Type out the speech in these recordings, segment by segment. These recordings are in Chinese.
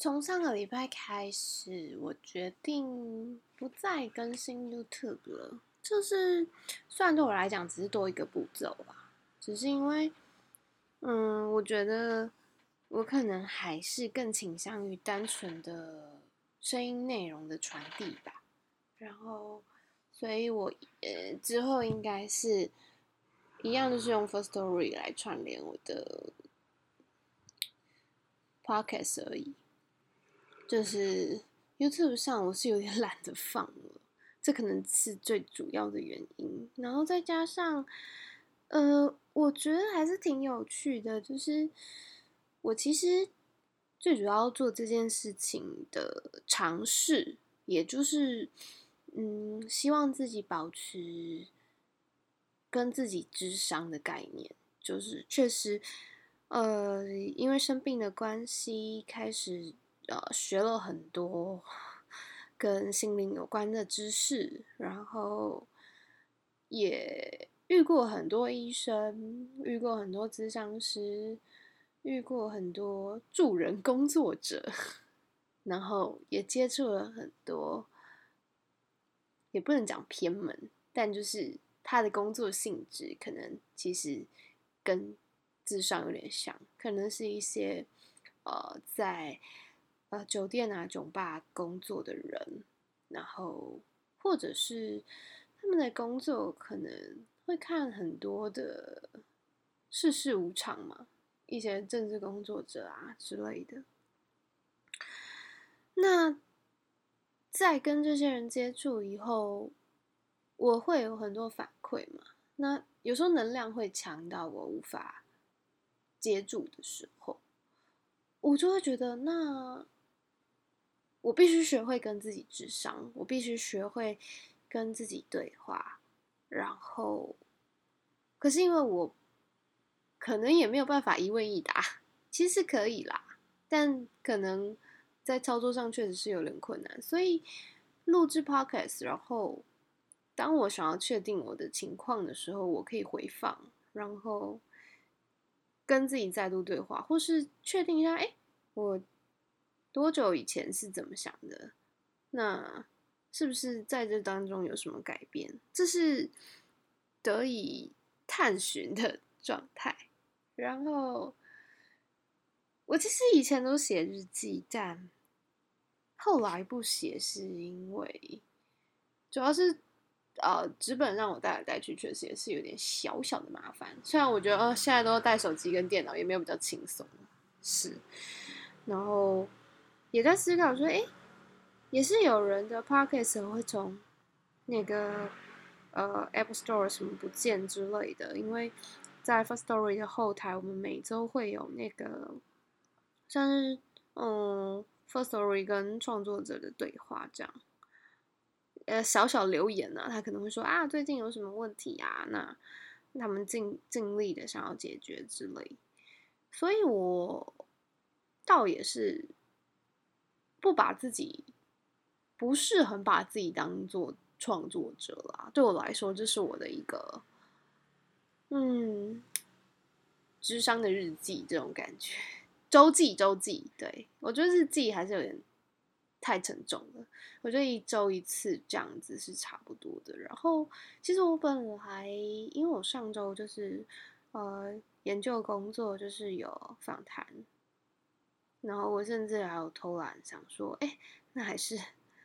从上个礼拜开始，我决定不再更新 YouTube 了。就是虽然对我来讲只是多一个步骤吧，只是因为，嗯，我觉得我可能还是更倾向于单纯的声音内容的传递吧。然后，所以我呃之后应该是一样，就是用 First Story 来串联我的 Podcast 而已。就是 YouTube 上我是有点 懒得放了，这可能是最主要的原因。然后再加上，呃，我觉得还是挺有趣的。就是我其实最主要做这件事情的尝试，也就是嗯，希望自己保持跟自己智商的概念。就是确实，呃，因为生病的关系开始。呃，学了很多跟心灵有关的知识，然后也遇过很多医生，遇过很多咨商师，遇过很多助人工作者，然后也接触了很多，也不能讲偏门，但就是他的工作性质可能其实跟智商有点像，可能是一些呃在。呃，酒店啊，酒吧工作的人，然后或者是他们的工作可能会看很多的世事无常嘛，一些政治工作者啊之类的。那在跟这些人接触以后，我会有很多反馈嘛。那有时候能量会强到我无法接住的时候，我就会觉得那。我必须学会跟自己智商，我必须学会跟自己对话，然后，可是因为我可能也没有办法一问一答，其实可以啦，但可能在操作上确实是有点困难，所以录制 podcast，然后当我想要确定我的情况的时候，我可以回放，然后跟自己再度对话，或是确定一下，哎，我。多久以前是怎么想的？那是不是在这当中有什么改变？这是得以探寻的 状态。然后我其实以前都写日记，但后来不写，是因为主要是呃纸本让我带来带去，确实也是有点小小的麻烦。虽然我觉得呃现在都带手机跟电脑，也没有比较轻松，是，然后。也在思考说，哎，也是有人的 podcast 会从那个呃 App Store 什么不见之类的，因为在 First Story 的后台，我们每周会有那个像是嗯 First Story 跟创作者的对话这样，呃小小留言呢，他可能会说啊最近有什么问题啊，那他们尽尽力的想要解决之类，所以我倒也是。不把自己，不是很把自己当做创作者啦。对我来说，这是我的一个，嗯，智商的日记这种感觉，周记周记。对我觉得日记还是有点太沉重了。我觉得一周一次这样子是差不多的。然后，其实我本来因为我上周就是呃研究工作，就是有访谈。然后我甚至还有偷懒，想说，哎，那还是，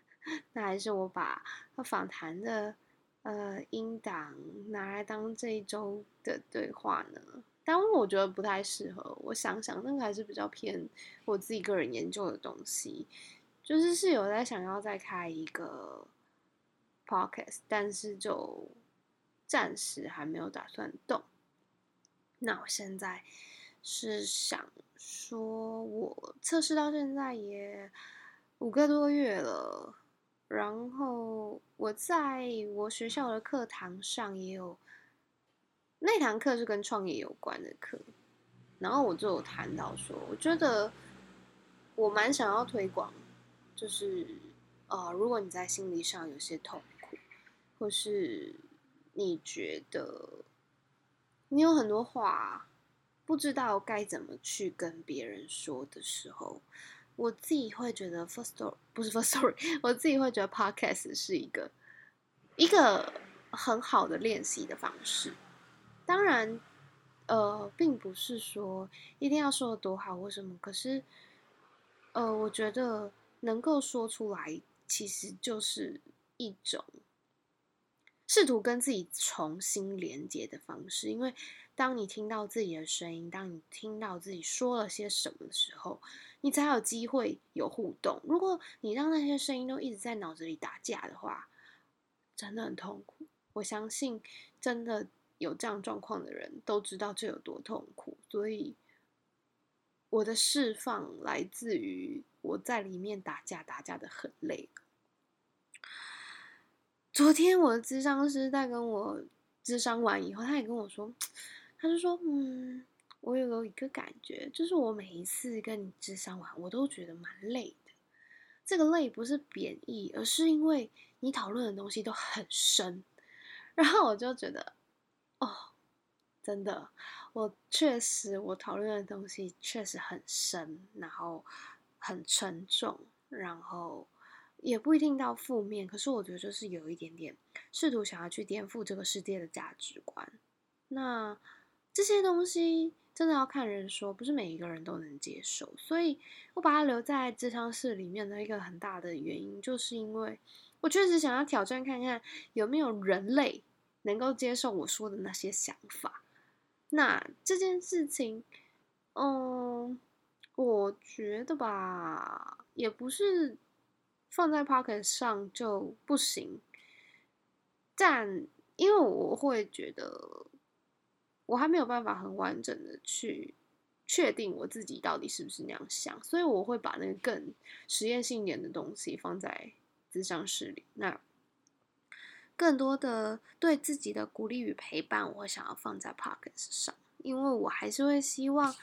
那还是我把访谈的呃音档拿来当这一周的对话呢？但我觉得不太适合。我想想，那个还是比较偏我自己个人研究的东西，就是是有在想要再开一个 podcast，但是就暂时还没有打算动。那我现在。是想说，我测试到现在也五个多月了，然后我在我学校的课堂上也有那堂课是跟创业有关的课，然后我就有谈到说，我觉得我蛮想要推广，就是呃，如果你在心理上有些痛苦，或是你觉得你有很多话。不知道该怎么去跟别人说的时候，我自己会觉得 first story 不是 first story，我自己会觉得 podcast 是一个一个很好的练习的方式。当然，呃，并不是说一定要说的多好或什么，可是，呃，我觉得能够说出来，其实就是一种试图跟自己重新连接的方式，因为。当你听到自己的声音，当你听到自己说了些什么的时候，你才有机会有互动。如果你让那些声音都一直在脑子里打架的话，真的很痛苦。我相信，真的有这样状况的人都知道这有多痛苦。所以，我的释放来自于我在里面打架，打架的很累。昨天我的智商师在跟我智商完以后，他也跟我说。他就说：“嗯，我有一个感觉，就是我每一次跟你智商完，我都觉得蛮累的。这个累不是贬义，而是因为你讨论的东西都很深。然后我就觉得，哦，真的，我确实我讨论的东西确实很深，然后很沉重，然后也不一定到负面。可是我觉得就是有一点点试图想要去颠覆这个世界的价值观。那。”这些东西真的要看人说，不是每一个人都能接受。所以我把它留在智商室里面的一个很大的原因，就是因为我确实想要挑战看看有没有人类能够接受我说的那些想法。那这件事情，嗯，我觉得吧，也不是放在 Pocket 上就不行，但因为我会觉得。我还没有办法很完整的去确定我自己到底是不是那样想，所以我会把那个更实验性一点的东西放在咨商室里。那更多的对自己的鼓励与陪伴，我会想要放在 Pocket 上，因为我还是会希望，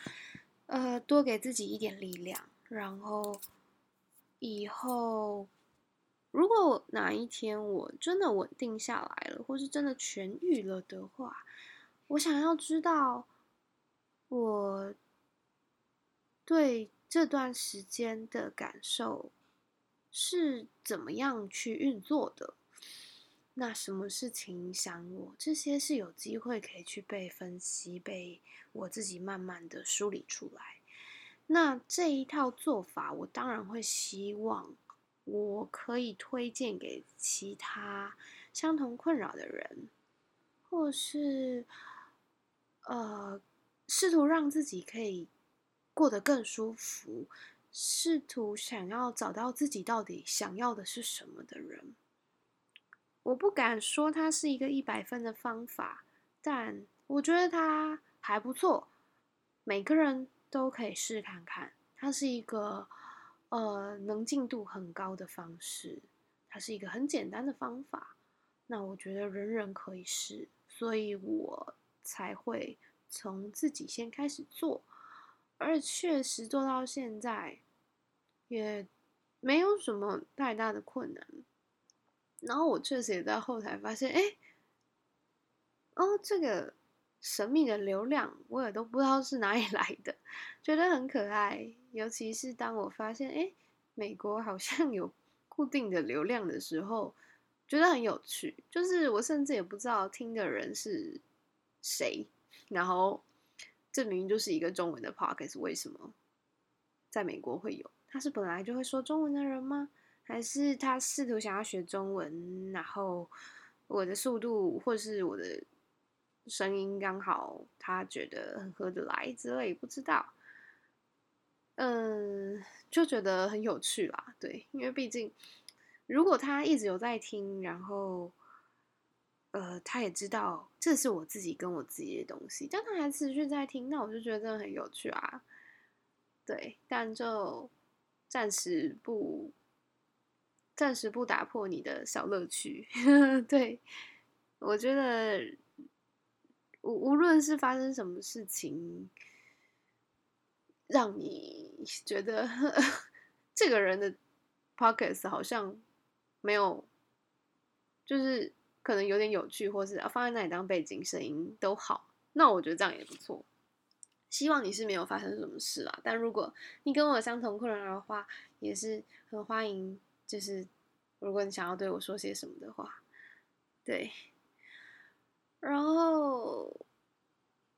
呃，多给自己一点力量。然后以后如果哪一天我真的稳定下来了，或是真的痊愈了的话。我想要知道，我对这段时间的感受是怎么样去运作的？那什么事情影响我？这些是有机会可以去被分析，被我自己慢慢的梳理出来。那这一套做法，我当然会希望我可以推荐给其他相同困扰的人，或是。呃，试图让自己可以过得更舒服，试图想要找到自己到底想要的是什么的人，我不敢说它是一个一百分的方法，但我觉得它还不错，每个人都可以试看看。它是一个呃能进度很高的方式，它是一个很简单的方法，那我觉得人人可以试，所以我。才会从自己先开始做，而确实做到现在，也没有什么太大的困难。然后我确实也在后台发现，哎，哦，这个神秘的流量我也都不知道是哪里 来的，觉得很可爱。尤其是当我发现，哎，美国好像有固定的流量的时候，觉得很有趣。就是我甚至也不知道听的人是。谁？然后这明明就是一个中文的 podcast，为什么在美国会有？他是本来就会说中文的人吗？还是他试图想要学中文？然后我的速度或是我的声音刚好他觉得很合得来之类，不知道。嗯，就觉得很有趣啦。对，因为毕竟如果他一直有在听，然后。呃，他也知道这是我自己跟我自己的东西，但他还持续在听，那我就觉得真的很有趣啊。对，但就暂时不，暂时不打破你的小乐趣。对，我觉得无无论是发生什么事情，让你觉得 这个人的 pockets 好像没有，就是。可能有点有趣，或是放在那里当背景声音都好，那我觉得这样也不错。希望你是没有发生什么事啦。但如果你跟我相同困扰的话，也是很欢迎。就是如果你想要对我说些什么的话，对。然后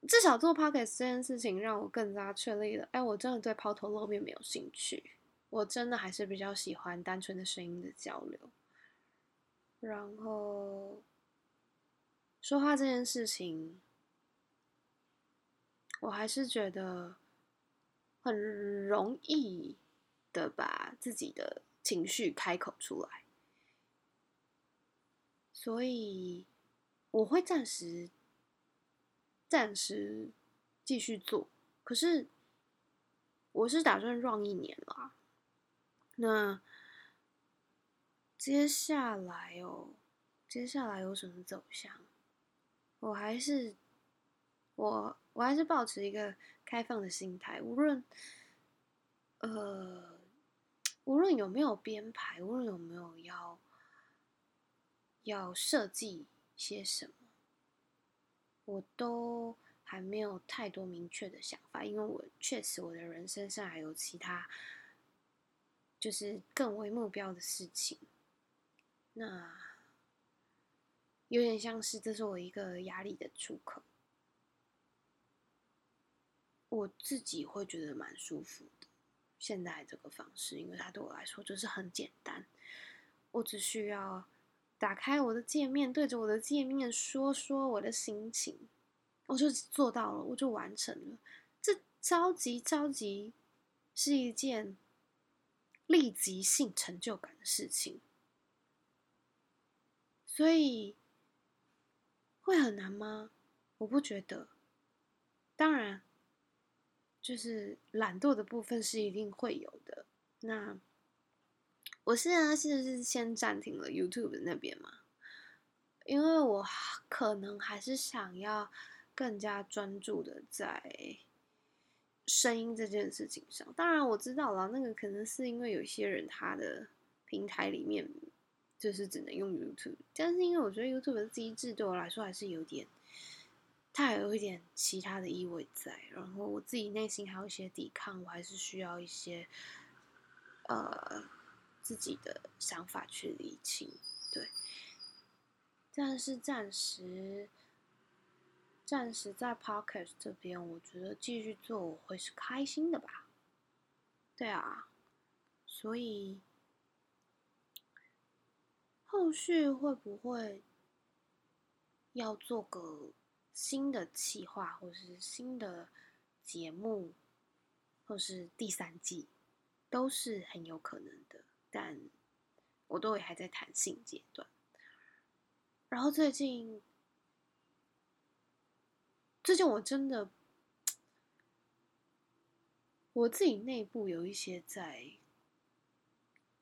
至少做 podcast 这件事情让我更加确立了，哎，我真的对抛头露面没有兴趣。我真的还是比较喜欢单纯的声音的交流。然后说话这件事情。我还是觉得很容易的把自己的情绪开口出来，所以我会暂时暂时继续做。可是我是打算 run 一年啦，那接下来哦，接下来有什么走向？我还是我。我还是保持一个开放的心态，无论，呃，无论有没有编排，无论有没有要要设计些什么，我都还没有太多明确的想法，因为我确实我的人生上还有其他，就是更为目标的事情，那有点像是这是我一个压力的出口。我自己会觉得蛮舒服的，现在这个方式，因为它对我来说就是很简单，我只需要打开我的界面，对着我的界面说说我的心情，我就做到了，我就完成了。这着急着急是一件立即性成就感的事情，所以会很难吗？我不觉得，当然。就是懒惰的部分是一定会有的。那我现在其实是先暂停了 YouTube 那边嘛，因为我可能还是想要更加专注的在声音这件事情上。当然我知道了，那个可能是因为有些人他的平台里面就是只能用 YouTube，但是因为我觉得 YouTube 的机制对我来说还是有点。它有一点其他的意味在，然后我自己内心还有一些抵抗，我还是需要一些呃自己的想法去理清，对。但是暂时暂时在 Podcast 这边，我觉得继续做我会是开心的吧，对啊，所以后续会不会要做个？新的企划，或是新的节目，或是第三季，都是很有可能的。但我都也还在弹性阶段。然后最近，最近我真的，我自己内部有一些在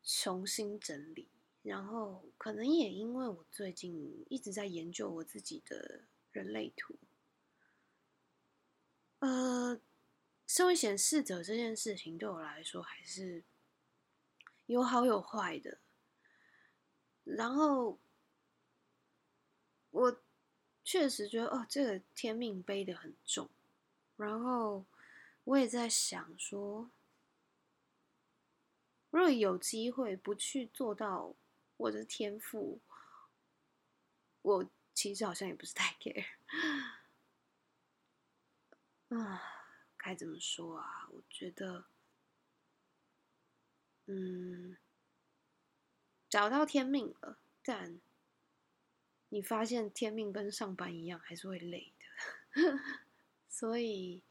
重新整理，然后可能也因为我最近一直在研究我自己的。人类图，呃，身为显示者这件事情对我来说还是有好有坏的。然后我确实觉得，哦，这个天命背的很重。然后我也在想说，如果有机会不去做到我的天赋，我。其实好像也不是太 care，啊，该怎么说啊？我觉得，嗯，找到天命了，但你发现天命跟上班一样，还是会累的，所以，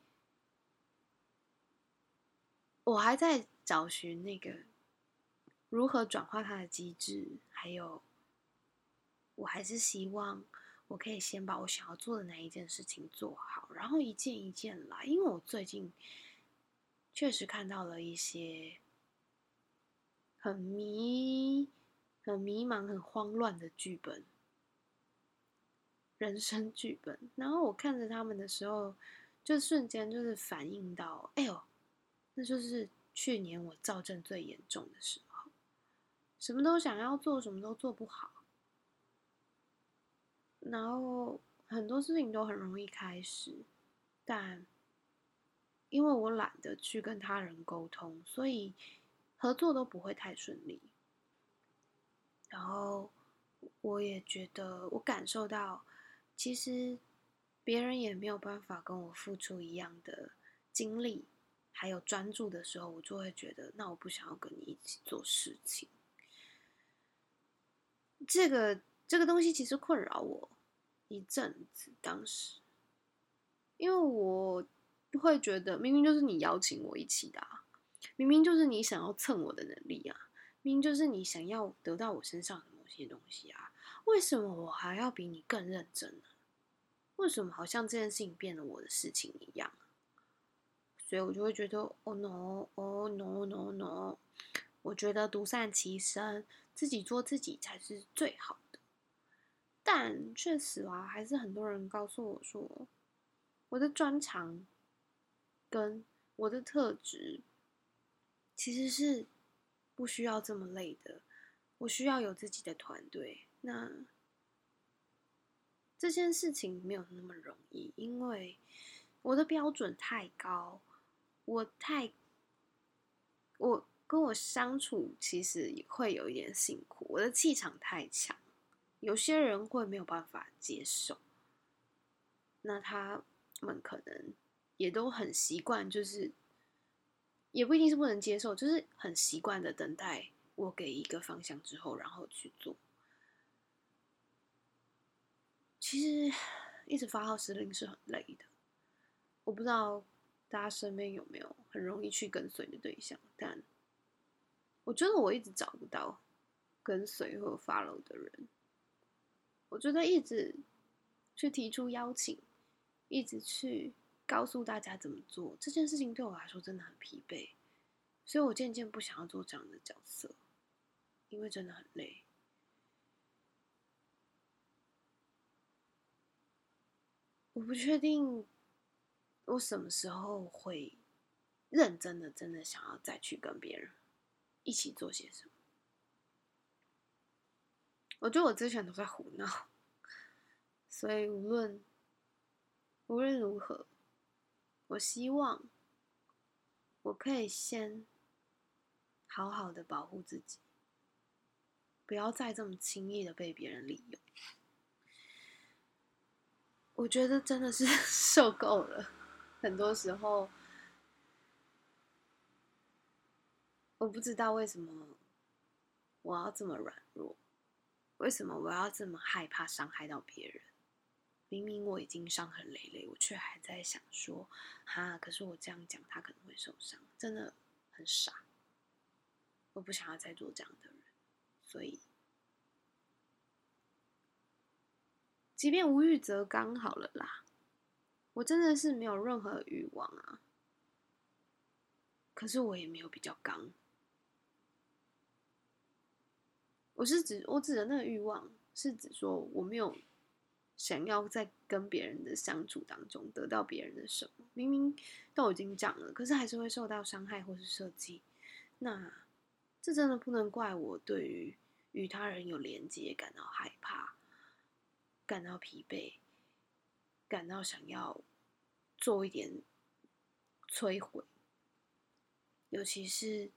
我还在找寻那个如何转化它的机制，还有。我还是希望我可以先把我想要做的那一件事情做好，然后一件一件来。因为我最近确实看到了一些很迷、很迷茫、很慌乱的剧本，人生剧本。然后我看着他们的时候，就瞬间就是反应到，哎呦，那就是去年我躁症最严重的时候，什么都想要做，什么都做不好。然后很多事情都很容易开始，但因为我懒得去跟他人沟通，所以合作都不会太顺利。然后我也觉得，我感受到，其实别人也没有办法跟我付出一样的精力，还有专注的时候，我就会觉得，那我不想要跟你一起做事情。这个这个东西其实困扰我一阵子，当时，因为我会觉得，明明就是你邀请我一起的，明明就是你想要蹭我的能力啊。明明就是你想要得到我身上的某些东西啊，为什么我还要比你更认真呢？为什么好像这件事情变了我的事情一样？所以我就会觉得，Oh no，Oh no，No no，我觉得独善其身，自己做自己才是最好的。但确实啊，还是很多人告诉我说，我的专长跟我的特质其实是。不需要这么累的，我需要有自己的团队。那这件事情没有那么容易，因为我的标准太高，我太我跟我相处其实也会有一点辛苦。我的气场太强，有些人会没有办法接受。那他们可能也都很习惯，就是。也不一定是不能接受，就是很习惯的等待我给一个方向之后，然后去做。其实一直发号施令是很累的。我不知道大家身边有没有很容易去跟随的对象，但我觉得我一直找不到跟随或 follow 的人。我觉得一直去提出邀请，一直去。告诉大家怎么做这件事情对我来说真的很疲惫，所以我渐渐不想要做这样的角色，因为真的很累。我不确定我什么时候会认真的、真的想要再去跟别人一起做些什么。我觉得我之前都在胡闹，所以无论无论如何。我希望我可以先好好的保护自己，不要再这么轻易的被别人利用。我觉得真的是 受够了，很多时候我不知道为什么我要这么软弱，为什么我要这么害怕伤害到别人。明明我已经伤痕累累，我却还在想说，哈，可是我这样讲他可能会受伤，真的很傻。我不想要再做这样的人，所以，即便无欲则刚好了啦。我真的是没有任何欲望啊，可是我也没有比较刚。我是指我指的那个欲望，是指说我没有。想要在跟别人的相处当中得到别人的什么，明明都已经讲了，可是还是会受到伤害或是设计。那这真的不能怪我，对于与他人有连接感到害怕，感到疲惫，感到想要做一点摧毁，尤其是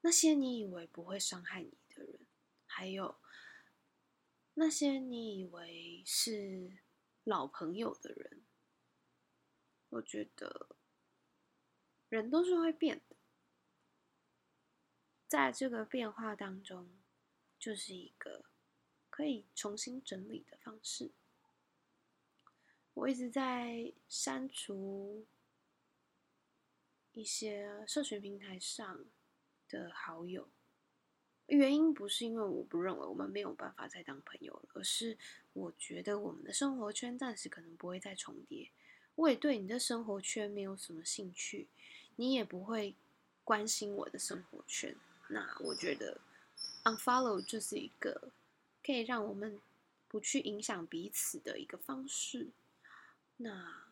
那些你以为不会伤害你的人，还有。那些你以为是老朋友的人，我觉得人都是会变的，在这个变化当中，就是一个可以重新整理的方式。我一直在删除一些社群平台上的好友。原因不是因为我不认为我们没有办法再当朋友了，而是我觉得我们的生活圈暂时可能不会再重叠。我也对你的生活圈没有什么兴趣，你也不会关心我的生活圈。那我觉得 unfollow 就是一个可以让我们不去影响彼此的一个方式。那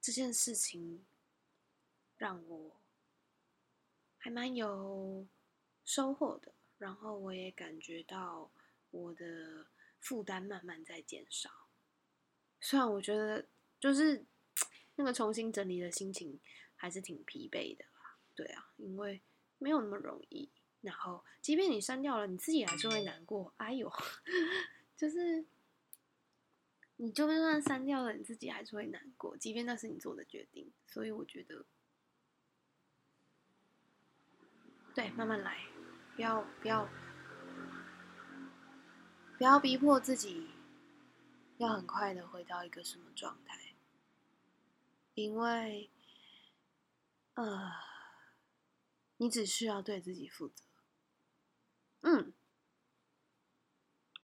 这件事情让我还蛮有。收获的，然后我也感觉到我的负担慢慢在减少。虽然我觉得就是 那个重新整理的心情还是挺疲惫的吧？对啊，因为没有那么容易。然后，即便你删掉了，你自己还是会难过。哎呦，就是你就算删掉了，你自己还是会难过，即便那是你做的决定。所以我觉得，对，慢慢来，不要不要不要逼迫自己，要很快的回到一个什么状态，因为，呃，你只需要对自己负责。嗯，